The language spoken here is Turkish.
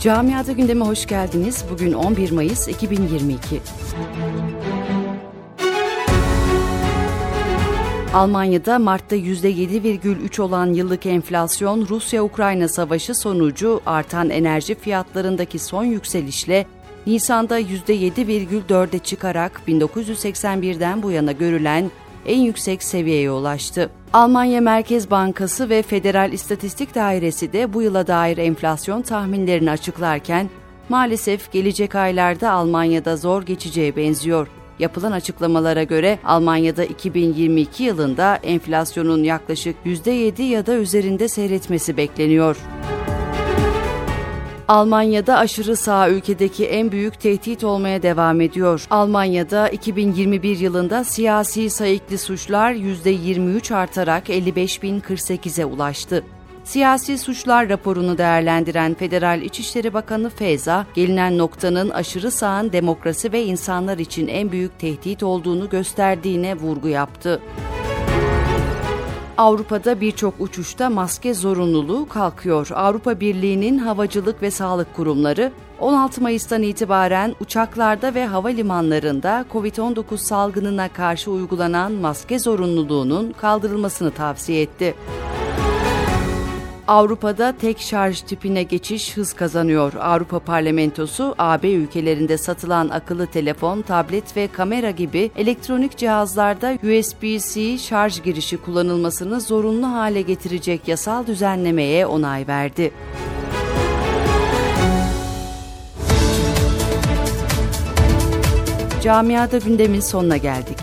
Camiada gündeme hoş geldiniz. Bugün 11 Mayıs 2022. Almanya'da Mart'ta %7,3 olan yıllık enflasyon Rusya-Ukrayna savaşı sonucu artan enerji fiyatlarındaki son yükselişle Nisan'da %7,4'e çıkarak 1981'den bu yana görülen en yüksek seviyeye ulaştı. Almanya Merkez Bankası ve Federal İstatistik Dairesi de bu yıla dair enflasyon tahminlerini açıklarken maalesef gelecek aylarda Almanya'da zor geçeceğe benziyor. Yapılan açıklamalara göre Almanya'da 2022 yılında enflasyonun yaklaşık %7 ya da üzerinde seyretmesi bekleniyor. Almanya'da aşırı sağ ülkedeki en büyük tehdit olmaya devam ediyor. Almanya'da 2021 yılında siyasi sayıklı suçlar %23 artarak 55.048'e ulaştı. Siyasi suçlar raporunu değerlendiren Federal İçişleri Bakanı Feza, gelinen noktanın aşırı sağın demokrasi ve insanlar için en büyük tehdit olduğunu gösterdiğine vurgu yaptı. Avrupa'da birçok uçuşta maske zorunluluğu kalkıyor. Avrupa Birliği'nin havacılık ve sağlık kurumları 16 Mayıs'tan itibaren uçaklarda ve havalimanlarında COVID-19 salgınına karşı uygulanan maske zorunluluğunun kaldırılmasını tavsiye etti. Avrupa'da tek şarj tipine geçiş hız kazanıyor. Avrupa Parlamentosu, AB ülkelerinde satılan akıllı telefon, tablet ve kamera gibi elektronik cihazlarda USB-C şarj girişi kullanılmasını zorunlu hale getirecek yasal düzenlemeye onay verdi. Camiada gündemin sonuna geldik.